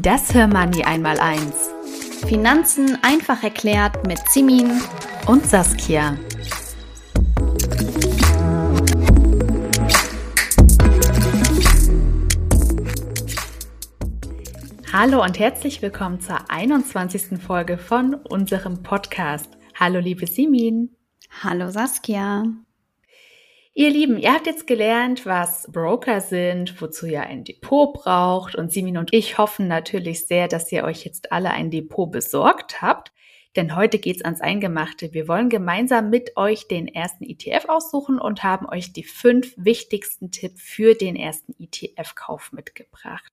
Das Hörmoney einmal eins. Finanzen einfach erklärt mit Simin und Saskia. Hallo und herzlich willkommen zur 21. Folge von unserem Podcast. Hallo liebe Simin. Hallo Saskia. Ihr Lieben, ihr habt jetzt gelernt, was Broker sind, wozu ihr ein Depot braucht. Und Simin und ich hoffen natürlich sehr, dass ihr euch jetzt alle ein Depot besorgt habt. Denn heute geht's ans Eingemachte. Wir wollen gemeinsam mit euch den ersten ETF aussuchen und haben euch die fünf wichtigsten Tipps für den ersten ETF-Kauf mitgebracht.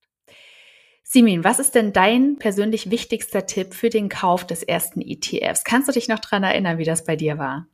Simin, was ist denn dein persönlich wichtigster Tipp für den Kauf des ersten ETFs? Kannst du dich noch dran erinnern, wie das bei dir war?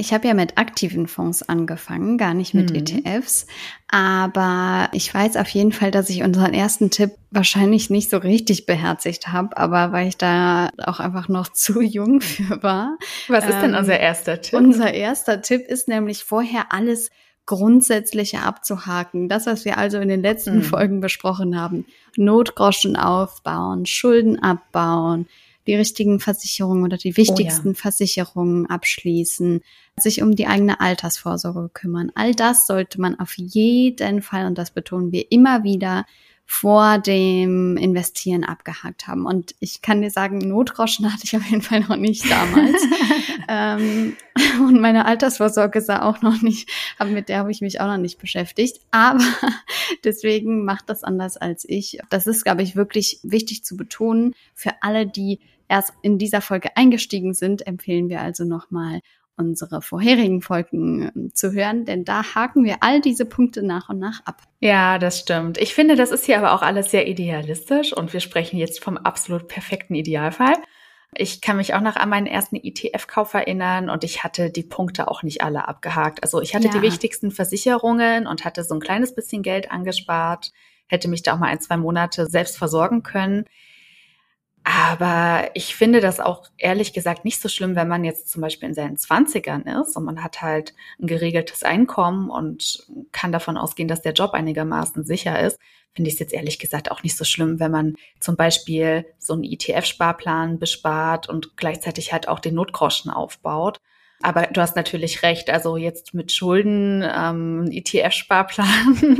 Ich habe ja mit aktiven Fonds angefangen, gar nicht mit mhm. ETFs. Aber ich weiß auf jeden Fall, dass ich unseren ersten Tipp wahrscheinlich nicht so richtig beherzigt habe, aber weil ich da auch einfach noch zu jung für war. Was ist denn ähm, unser erster Tipp? Unser erster Tipp ist nämlich vorher alles Grundsätzliche abzuhaken. Das, was wir also in den letzten mhm. Folgen besprochen haben. Notgroschen aufbauen, Schulden abbauen, die richtigen Versicherungen oder die wichtigsten oh ja. Versicherungen abschließen, sich um die eigene Altersvorsorge kümmern. All das sollte man auf jeden Fall, und das betonen wir immer wieder, vor dem Investieren abgehakt haben. Und ich kann dir sagen, Notgroschen hatte ich auf jeden Fall noch nicht damals. ähm, und meine Altersvorsorge sah auch noch nicht, aber mit der habe ich mich auch noch nicht beschäftigt. Aber deswegen macht das anders als ich. Das ist, glaube ich, wirklich wichtig zu betonen. Für alle, die erst in dieser Folge eingestiegen sind, empfehlen wir also nochmal unsere vorherigen Folgen ähm, zu hören, denn da haken wir all diese Punkte nach und nach ab. Ja, das stimmt. Ich finde, das ist hier aber auch alles sehr idealistisch und wir sprechen jetzt vom absolut perfekten Idealfall. Ich kann mich auch noch an meinen ersten ETF-Kauf erinnern und ich hatte die Punkte auch nicht alle abgehakt. Also ich hatte ja. die wichtigsten Versicherungen und hatte so ein kleines bisschen Geld angespart, hätte mich da auch mal ein, zwei Monate selbst versorgen können. Aber ich finde das auch ehrlich gesagt nicht so schlimm, wenn man jetzt zum Beispiel in seinen Zwanzigern ist und man hat halt ein geregeltes Einkommen und kann davon ausgehen, dass der Job einigermaßen sicher ist. Finde ich es jetzt ehrlich gesagt auch nicht so schlimm, wenn man zum Beispiel so einen ETF-Sparplan bespart und gleichzeitig halt auch den Notgroschen aufbaut. Aber du hast natürlich recht, also jetzt mit Schulden, ähm, ETF-Sparplan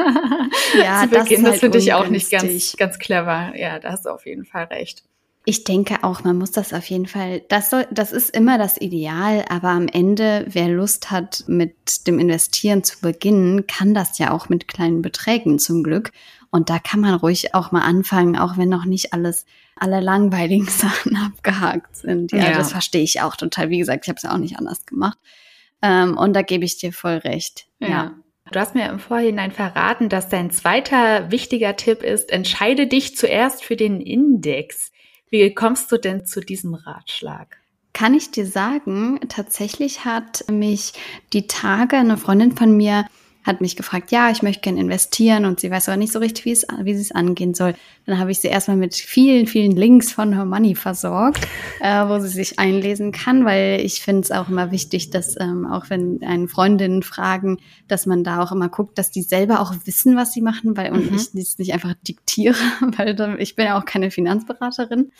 ja, zu beginnen, das, halt das finde ich auch nicht ganz, ganz clever. Ja, da hast du auf jeden Fall recht. Ich denke auch, man muss das auf jeden Fall, das soll, das ist immer das Ideal, aber am Ende, wer Lust hat, mit dem Investieren zu beginnen, kann das ja auch mit kleinen Beträgen zum Glück. Und da kann man ruhig auch mal anfangen, auch wenn noch nicht alles, alle langweiligen Sachen abgehakt sind. Ja, ja. das verstehe ich auch total. Wie gesagt, ich habe es ja auch nicht anders gemacht. Ähm, und da gebe ich dir voll recht. ja. ja. Du hast mir im Vorhinein verraten, dass dein zweiter wichtiger Tipp ist, entscheide dich zuerst für den Index. Wie kommst du denn zu diesem Ratschlag? Kann ich dir sagen, tatsächlich hat mich die Tage eine Freundin von mir hat mich gefragt, ja, ich möchte gerne investieren und sie weiß aber nicht so richtig, wie, es, wie sie es angehen soll. Dann habe ich sie erstmal mit vielen, vielen Links von Her Money versorgt, äh, wo sie sich einlesen kann, weil ich finde es auch immer wichtig, dass ähm, auch wenn einen Freundinnen fragen, dass man da auch immer guckt, dass die selber auch wissen, was sie machen, weil und mhm. ich das nicht einfach diktiere, weil ich bin ja auch keine Finanzberaterin.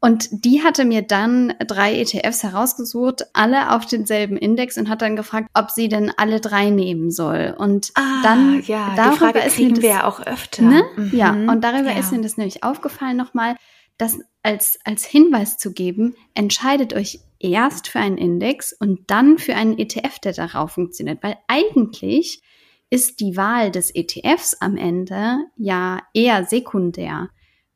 Und die hatte mir dann drei ETFs herausgesucht, alle auf denselben Index und hat dann gefragt, ob sie denn alle drei nehmen soll. Und ah, dann ja, darüber die Frage ist kriegen das, wir ja auch öfter. Ne? Mhm. Ja, und darüber ja. ist mir das nämlich aufgefallen nochmal, das als, als Hinweis zu geben, entscheidet euch erst für einen Index und dann für einen ETF, der darauf funktioniert. Weil eigentlich ist die Wahl des ETFs am Ende ja eher sekundär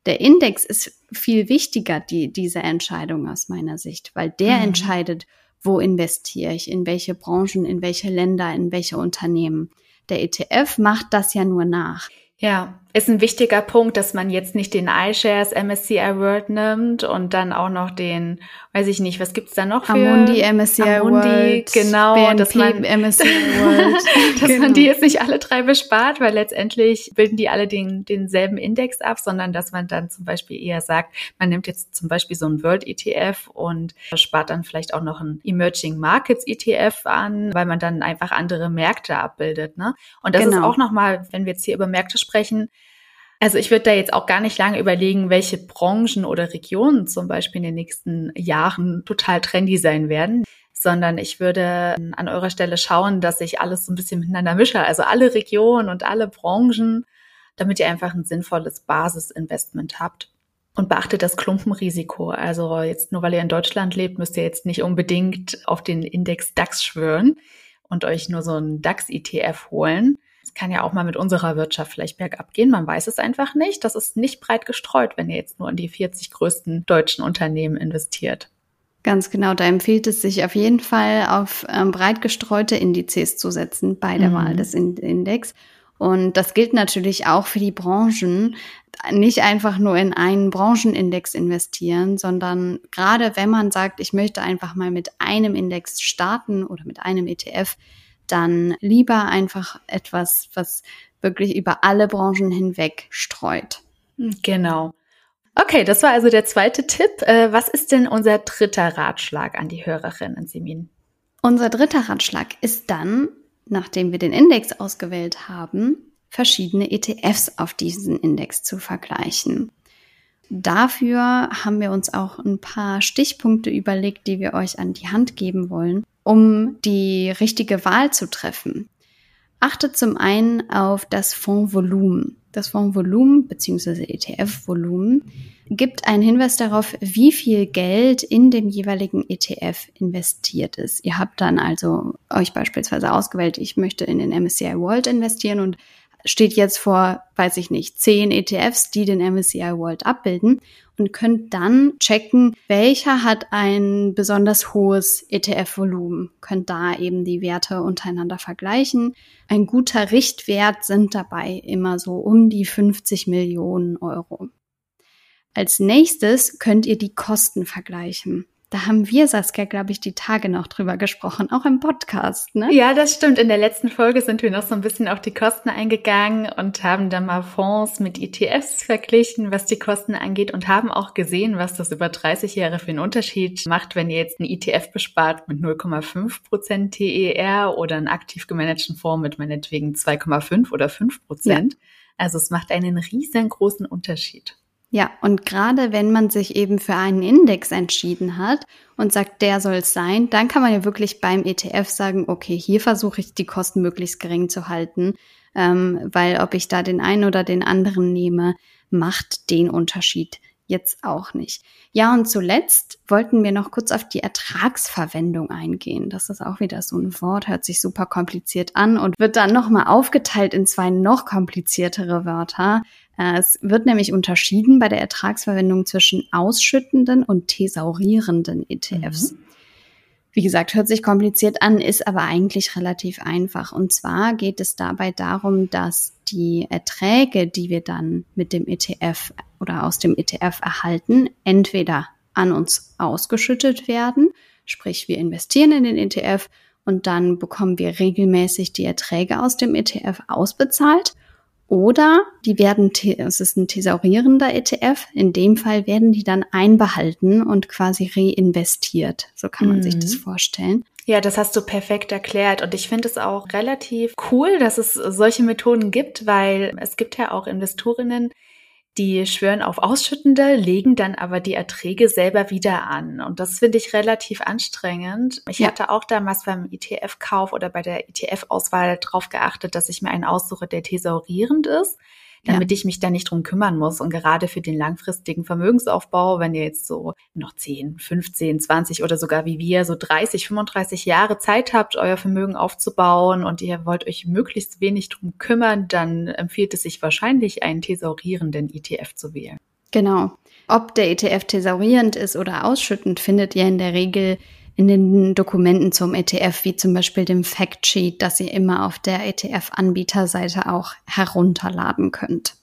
der Index ist viel wichtiger, die, diese Entscheidung aus meiner Sicht, weil der mhm. entscheidet, wo investiere ich, in welche Branchen, in welche Länder, in welche Unternehmen. Der ETF macht das ja nur nach. Ja, ist ein wichtiger Punkt, dass man jetzt nicht den iShares MSCI World nimmt und dann auch noch den, weiß ich nicht, was gibt's da noch für? Amundi MSCI Amundi, World. Genau, BNP, dass man, MSCI World. dass genau. man die jetzt nicht alle drei bespart, weil letztendlich bilden die alle den, denselben Index ab, sondern dass man dann zum Beispiel eher sagt, man nimmt jetzt zum Beispiel so einen World ETF und spart dann vielleicht auch noch einen Emerging Markets ETF an, weil man dann einfach andere Märkte abbildet, ne? Und das genau. ist auch nochmal, wenn wir jetzt hier über Märkte sprechen, also ich würde da jetzt auch gar nicht lange überlegen, welche Branchen oder Regionen zum Beispiel in den nächsten Jahren total trendy sein werden, sondern ich würde an eurer Stelle schauen, dass ich alles so ein bisschen miteinander mische, also alle Regionen und alle Branchen, damit ihr einfach ein sinnvolles Basisinvestment habt. Und beachtet das Klumpenrisiko. Also jetzt nur weil ihr in Deutschland lebt, müsst ihr jetzt nicht unbedingt auf den Index DAX schwören und euch nur so einen DAX-ETF holen es kann ja auch mal mit unserer Wirtschaft vielleicht bergab gehen. Man weiß es einfach nicht. Das ist nicht breit gestreut, wenn ihr jetzt nur in die 40 größten deutschen Unternehmen investiert. Ganz genau, da empfiehlt es sich auf jeden Fall auf ähm, breit gestreute Indizes zu setzen bei der mhm. Wahl des Index. Und das gilt natürlich auch für die Branchen. Nicht einfach nur in einen Branchenindex investieren, sondern gerade wenn man sagt, ich möchte einfach mal mit einem Index starten oder mit einem ETF, dann lieber einfach etwas, was wirklich über alle Branchen hinweg streut. Genau. Okay, das war also der zweite Tipp. Äh, was ist denn unser dritter Ratschlag an die Hörerinnen, Simin? Unser dritter Ratschlag ist dann, nachdem wir den Index ausgewählt haben, verschiedene ETFs auf diesen Index zu vergleichen. Dafür haben wir uns auch ein paar Stichpunkte überlegt, die wir euch an die Hand geben wollen, um die richtige Wahl zu treffen. Achtet zum einen auf das Fondsvolumen. Das Fondsvolumen bzw. ETF-Volumen gibt einen Hinweis darauf, wie viel Geld in dem jeweiligen ETF investiert ist. Ihr habt dann also euch beispielsweise ausgewählt, ich möchte in den MSCI World investieren und steht jetzt vor, weiß ich nicht, zehn ETFs, die den MSCI World abbilden und könnt dann checken, welcher hat ein besonders hohes ETF-Volumen. Könnt da eben die Werte untereinander vergleichen. Ein guter Richtwert sind dabei immer so um die 50 Millionen Euro. Als nächstes könnt ihr die Kosten vergleichen. Da haben wir, Saskia, glaube ich, die Tage noch drüber gesprochen, auch im Podcast, ne? Ja, das stimmt. In der letzten Folge sind wir noch so ein bisschen auf die Kosten eingegangen und haben dann mal Fonds mit ETFs verglichen, was die Kosten angeht und haben auch gesehen, was das über 30 Jahre für einen Unterschied macht, wenn ihr jetzt einen ETF bespart mit 0,5 Prozent TER oder einen aktiv gemanagten Fonds mit meinetwegen 2,5 oder 5 Prozent. Ja. Also es macht einen riesengroßen Unterschied. Ja, und gerade wenn man sich eben für einen Index entschieden hat und sagt, der soll es sein, dann kann man ja wirklich beim ETF sagen, okay, hier versuche ich die Kosten möglichst gering zu halten, ähm, weil ob ich da den einen oder den anderen nehme, macht den Unterschied jetzt auch nicht. Ja, und zuletzt wollten wir noch kurz auf die Ertragsverwendung eingehen. Das ist auch wieder so ein Wort, hört sich super kompliziert an und wird dann nochmal aufgeteilt in zwei noch kompliziertere Wörter. Äh, es wird nämlich unterschieden bei der Ertragsverwendung zwischen ausschüttenden und thesaurierenden ETFs. Mhm. Wie gesagt, hört sich kompliziert an, ist aber eigentlich relativ einfach. Und zwar geht es dabei darum, dass die Erträge, die wir dann mit dem ETF oder aus dem ETF erhalten, entweder an uns ausgeschüttet werden, sprich wir investieren in den ETF und dann bekommen wir regelmäßig die Erträge aus dem ETF ausbezahlt oder die werden, es ist ein thesaurierender ETF, in dem Fall werden die dann einbehalten und quasi reinvestiert. So kann man mhm. sich das mhm. vorstellen. Ja, das hast du perfekt erklärt. Und ich finde es auch relativ cool, dass es solche Methoden gibt, weil es gibt ja auch Investorinnen, die schwören auf Ausschüttende, legen dann aber die Erträge selber wieder an. Und das finde ich relativ anstrengend. Ich ja. hatte auch damals beim ETF-Kauf oder bei der ETF-Auswahl darauf geachtet, dass ich mir einen aussuche, der thesaurierend ist damit ja. ich mich da nicht drum kümmern muss. Und gerade für den langfristigen Vermögensaufbau, wenn ihr jetzt so noch 10, 15, 20 oder sogar wie wir so 30, 35 Jahre Zeit habt, euer Vermögen aufzubauen und ihr wollt euch möglichst wenig drum kümmern, dann empfiehlt es sich wahrscheinlich, einen thesaurierenden ETF zu wählen. Genau. Ob der ETF thesaurierend ist oder ausschüttend, findet ihr in der Regel in den Dokumenten zum ETF, wie zum Beispiel dem Factsheet, das ihr immer auf der ETF-Anbieterseite auch herunterladen könnt.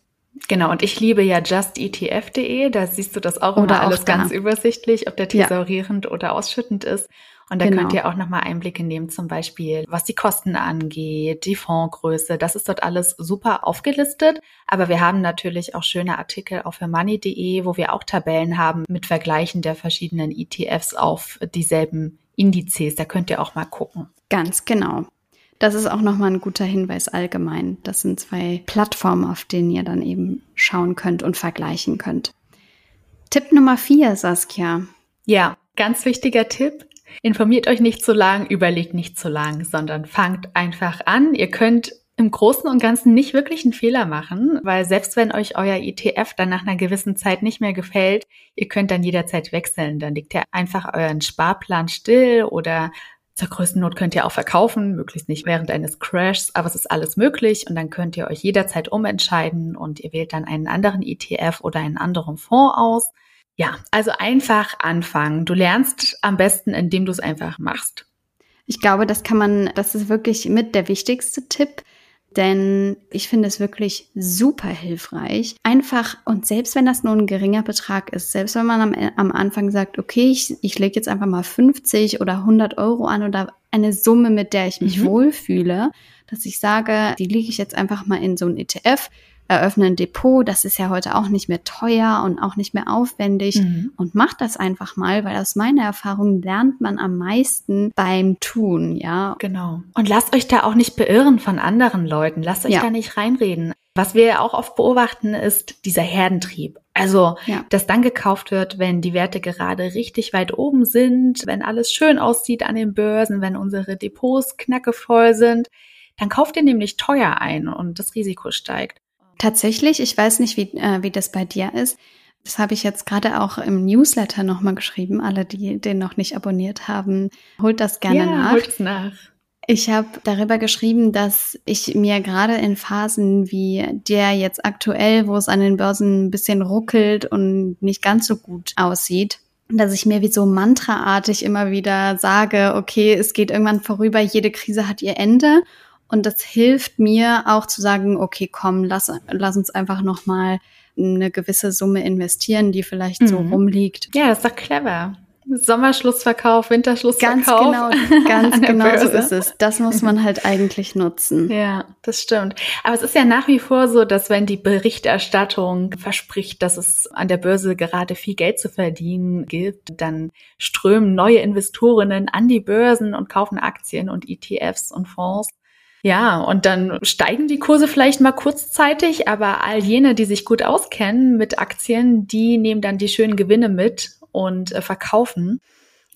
Genau, und ich liebe ja justetf.de, da siehst du das auch immer alles ganz übersichtlich, ob der thesaurierend ja. oder ausschüttend ist. Und da genau. könnt ihr auch nochmal Einblicke nehmen, zum Beispiel, was die Kosten angeht, die Fondsgröße. Das ist dort alles super aufgelistet. Aber wir haben natürlich auch schöne Artikel auf money.de, wo wir auch Tabellen haben mit Vergleichen der verschiedenen ETFs auf dieselben Indizes. Da könnt ihr auch mal gucken. Ganz genau. Das ist auch nochmal ein guter Hinweis allgemein. Das sind zwei Plattformen, auf denen ihr dann eben schauen könnt und vergleichen könnt. Tipp Nummer vier, Saskia. Ja, ganz wichtiger Tipp. Informiert euch nicht zu lang, überlegt nicht zu lang, sondern fangt einfach an. Ihr könnt im Großen und Ganzen nicht wirklich einen Fehler machen, weil selbst wenn euch euer ETF dann nach einer gewissen Zeit nicht mehr gefällt, ihr könnt dann jederzeit wechseln. Dann legt ihr einfach euren Sparplan still oder zur größten Not könnt ihr auch verkaufen, möglichst nicht während eines Crashs, aber es ist alles möglich und dann könnt ihr euch jederzeit umentscheiden und ihr wählt dann einen anderen ETF oder einen anderen Fonds aus. Ja, also einfach anfangen. Du lernst am besten, indem du es einfach machst. Ich glaube, das kann man, das ist wirklich mit der wichtigste Tipp, denn ich finde es wirklich super hilfreich. Einfach, und selbst wenn das nur ein geringer Betrag ist, selbst wenn man am, am Anfang sagt, okay, ich, ich lege jetzt einfach mal 50 oder 100 Euro an oder eine Summe, mit der ich mich mhm. wohlfühle, dass ich sage, die lege ich jetzt einfach mal in so ein ETF eröffne ein Depot, das ist ja heute auch nicht mehr teuer und auch nicht mehr aufwendig mhm. und macht das einfach mal, weil aus meiner Erfahrung lernt man am meisten beim Tun, ja. Genau. Und lasst euch da auch nicht beirren von anderen Leuten, lasst euch ja. da nicht reinreden. Was wir ja auch oft beobachten, ist dieser Herdentrieb. Also, ja. dass dann gekauft wird, wenn die Werte gerade richtig weit oben sind, wenn alles schön aussieht an den Börsen, wenn unsere Depots knackevoll sind, dann kauft ihr nämlich teuer ein und das Risiko steigt. Tatsächlich, ich weiß nicht, wie, äh, wie das bei dir ist. Das habe ich jetzt gerade auch im Newsletter nochmal geschrieben. Alle, die den noch nicht abonniert haben, holt das gerne ja, nach. Holt es nach. Ich habe darüber geschrieben, dass ich mir gerade in Phasen wie der jetzt aktuell, wo es an den Börsen ein bisschen ruckelt und nicht ganz so gut aussieht, dass ich mir wie so mantraartig immer wieder sage, okay, es geht irgendwann vorüber, jede Krise hat ihr Ende und das hilft mir auch zu sagen, okay, komm, lass, lass uns einfach nochmal eine gewisse Summe investieren, die vielleicht mhm. so rumliegt. Ja, das ist doch clever. Sommerschlussverkauf, Winterschlussverkauf. Ganz genau, ganz genau so ist es. Das muss man halt eigentlich nutzen. Ja, das stimmt. Aber es ist ja nach wie vor so, dass wenn die Berichterstattung verspricht, dass es an der Börse gerade viel Geld zu verdienen gibt, dann strömen neue Investorinnen an die Börsen und kaufen Aktien und ETFs und Fonds. Ja, und dann steigen die Kurse vielleicht mal kurzzeitig, aber all jene, die sich gut auskennen mit Aktien, die nehmen dann die schönen Gewinne mit und äh, verkaufen.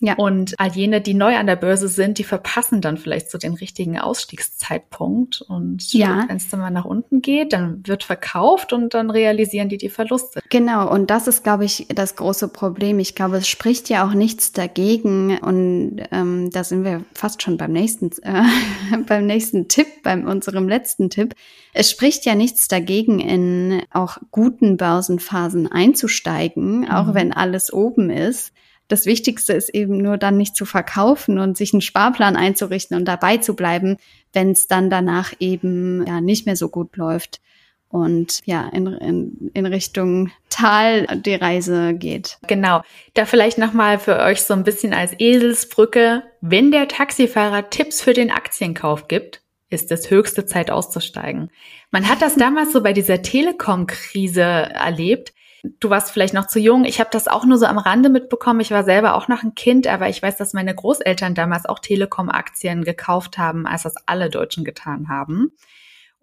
Ja. Und all jene, die neu an der Börse sind, die verpassen dann vielleicht so den richtigen Ausstiegszeitpunkt. Und ja. wenn es dann mal nach unten geht, dann wird verkauft und dann realisieren die die Verluste. Genau. Und das ist, glaube ich, das große Problem. Ich glaube, es spricht ja auch nichts dagegen. Und ähm, da sind wir fast schon beim nächsten, äh, beim nächsten Tipp, beim unserem letzten Tipp. Es spricht ja nichts dagegen, in auch guten Börsenphasen einzusteigen, auch mhm. wenn alles oben ist. Das Wichtigste ist eben nur dann nicht zu verkaufen und sich einen Sparplan einzurichten und dabei zu bleiben, wenn es dann danach eben ja nicht mehr so gut läuft und ja in, in, in Richtung Tal die Reise geht. Genau. Da vielleicht nochmal für euch so ein bisschen als Eselsbrücke. Wenn der Taxifahrer Tipps für den Aktienkauf gibt, ist es höchste Zeit auszusteigen. Man hat das damals so bei dieser Telekom-Krise erlebt. Du warst vielleicht noch zu jung. Ich habe das auch nur so am Rande mitbekommen. Ich war selber auch noch ein Kind, aber ich weiß, dass meine Großeltern damals auch Telekom-Aktien gekauft haben, als das alle Deutschen getan haben.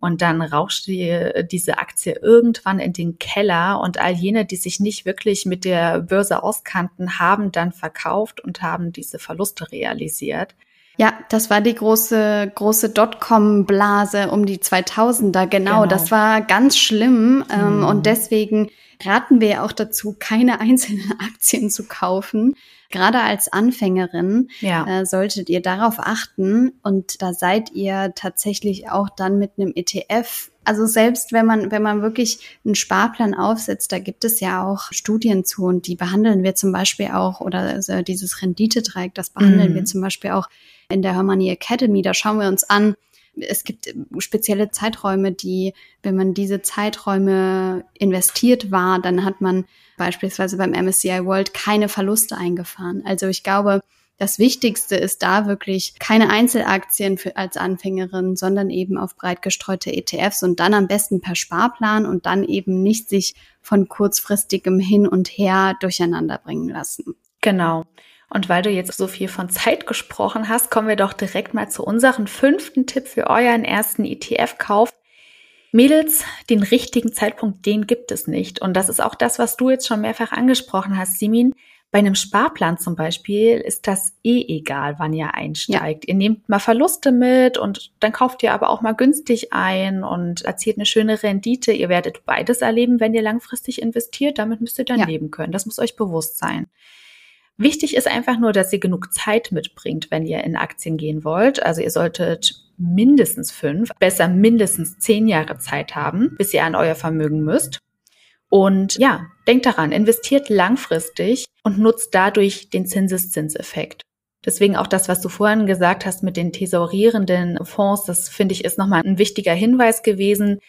Und dann rauschte diese Aktie irgendwann in den Keller und all jene, die sich nicht wirklich mit der Börse auskannten, haben dann verkauft und haben diese Verluste realisiert. Ja, das war die große, große Dotcom-Blase um die 2000er, genau. genau. Das war ganz schlimm. Mhm. Und deswegen raten wir ja auch dazu, keine einzelnen Aktien zu kaufen. Gerade als Anfängerin ja. äh, solltet ihr darauf achten und da seid ihr tatsächlich auch dann mit einem ETF also selbst wenn man, wenn man wirklich einen Sparplan aufsetzt, da gibt es ja auch Studien zu und die behandeln wir zum Beispiel auch, oder also dieses Renditedreieck, das behandeln mhm. wir zum Beispiel auch in der Hermoney Academy. Da schauen wir uns an, es gibt spezielle Zeiträume, die, wenn man diese Zeiträume investiert war, dann hat man beispielsweise beim MSCI World keine Verluste eingefahren. Also ich glaube, das Wichtigste ist da wirklich keine Einzelaktien für, als Anfängerin, sondern eben auf breit gestreute ETFs und dann am besten per Sparplan und dann eben nicht sich von kurzfristigem Hin und Her durcheinander bringen lassen. Genau. Und weil du jetzt so viel von Zeit gesprochen hast, kommen wir doch direkt mal zu unserem fünften Tipp für euren ersten ETF-Kauf. Mädels, den richtigen Zeitpunkt, den gibt es nicht. Und das ist auch das, was du jetzt schon mehrfach angesprochen hast, Simin. Bei einem Sparplan zum Beispiel ist das eh egal, wann ihr einsteigt. Ja. Ihr nehmt mal Verluste mit und dann kauft ihr aber auch mal günstig ein und erzielt eine schöne Rendite. Ihr werdet beides erleben, wenn ihr langfristig investiert. Damit müsst ihr dann ja. leben können. Das muss euch bewusst sein. Wichtig ist einfach nur, dass ihr genug Zeit mitbringt, wenn ihr in Aktien gehen wollt. Also ihr solltet mindestens fünf, besser mindestens zehn Jahre Zeit haben, bis ihr an euer Vermögen müsst. Und ja, denkt daran, investiert langfristig und nutzt dadurch den Zinseszinseffekt. Deswegen auch das, was du vorhin gesagt hast mit den tesorierenden Fonds, das finde ich ist nochmal ein wichtiger Hinweis gewesen.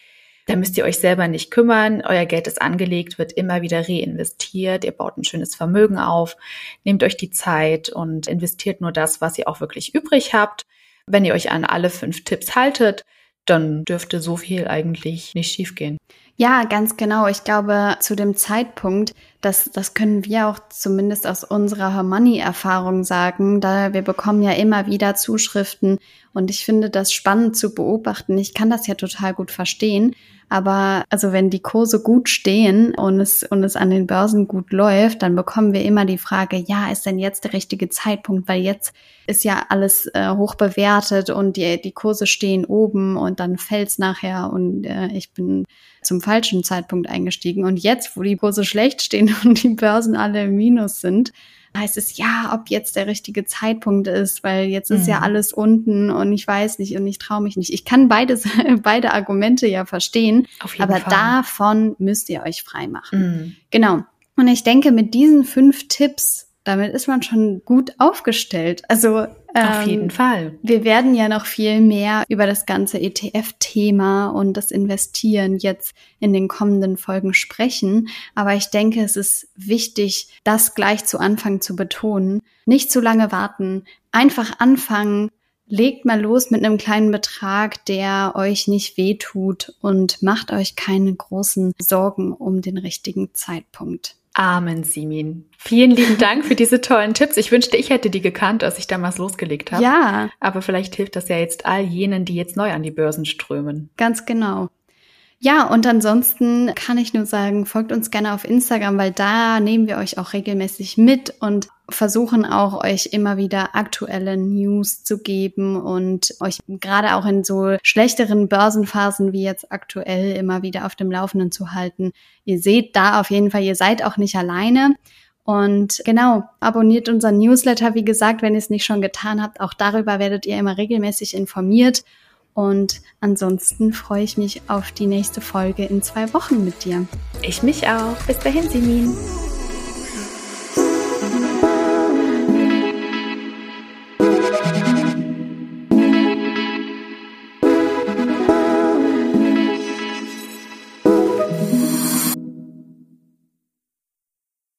Da müsst ihr euch selber nicht kümmern. Euer Geld ist angelegt, wird immer wieder reinvestiert. Ihr baut ein schönes Vermögen auf. Nehmt euch die Zeit und investiert nur das, was ihr auch wirklich übrig habt. Wenn ihr euch an alle fünf Tipps haltet, dann dürfte so viel eigentlich nicht schiefgehen. Ja, ganz genau. Ich glaube, zu dem Zeitpunkt, das, das können wir auch zumindest aus unserer Money-Erfahrung sagen, da wir bekommen ja immer wieder Zuschriften und ich finde das spannend zu beobachten. Ich kann das ja total gut verstehen. Aber also wenn die Kurse gut stehen und es, und es an den Börsen gut läuft, dann bekommen wir immer die Frage, ja, ist denn jetzt der richtige Zeitpunkt? Weil jetzt ist ja alles äh, hoch bewertet und die, die Kurse stehen oben und dann fällt's nachher und äh, ich bin zum falschen Zeitpunkt eingestiegen. Und jetzt, wo die Kurse schlecht stehen und die Börsen alle im Minus sind, heißt es ja, ob jetzt der richtige Zeitpunkt ist, weil jetzt ist mhm. ja alles unten und ich weiß nicht und ich traue mich nicht. Ich kann beides, beide Argumente ja verstehen, aber Fall. davon müsst ihr euch frei machen. Mhm. Genau. Und ich denke, mit diesen fünf Tipps damit ist man schon gut aufgestellt. Also auf jeden Fall. Wir werden ja noch viel mehr über das ganze ETF-Thema und das Investieren jetzt in den kommenden Folgen sprechen. Aber ich denke, es ist wichtig, das gleich zu Anfang zu betonen. Nicht zu lange warten, einfach anfangen. Legt mal los mit einem kleinen Betrag, der euch nicht wehtut und macht euch keine großen Sorgen um den richtigen Zeitpunkt. Amen, Simin. Vielen lieben Dank für diese tollen Tipps. Ich wünschte, ich hätte die gekannt, als ich damals losgelegt habe. Ja. Aber vielleicht hilft das ja jetzt all jenen, die jetzt neu an die Börsen strömen. Ganz genau. Ja, und ansonsten kann ich nur sagen, folgt uns gerne auf Instagram, weil da nehmen wir euch auch regelmäßig mit und versuchen auch euch immer wieder aktuelle News zu geben und euch gerade auch in so schlechteren Börsenphasen wie jetzt aktuell immer wieder auf dem Laufenden zu halten. Ihr seht da auf jeden Fall, ihr seid auch nicht alleine. Und genau, abonniert unseren Newsletter, wie gesagt, wenn ihr es nicht schon getan habt. Auch darüber werdet ihr immer regelmäßig informiert. Und ansonsten freue ich mich auf die nächste Folge in zwei Wochen mit dir. Ich mich auch. Bis dahin, Simin.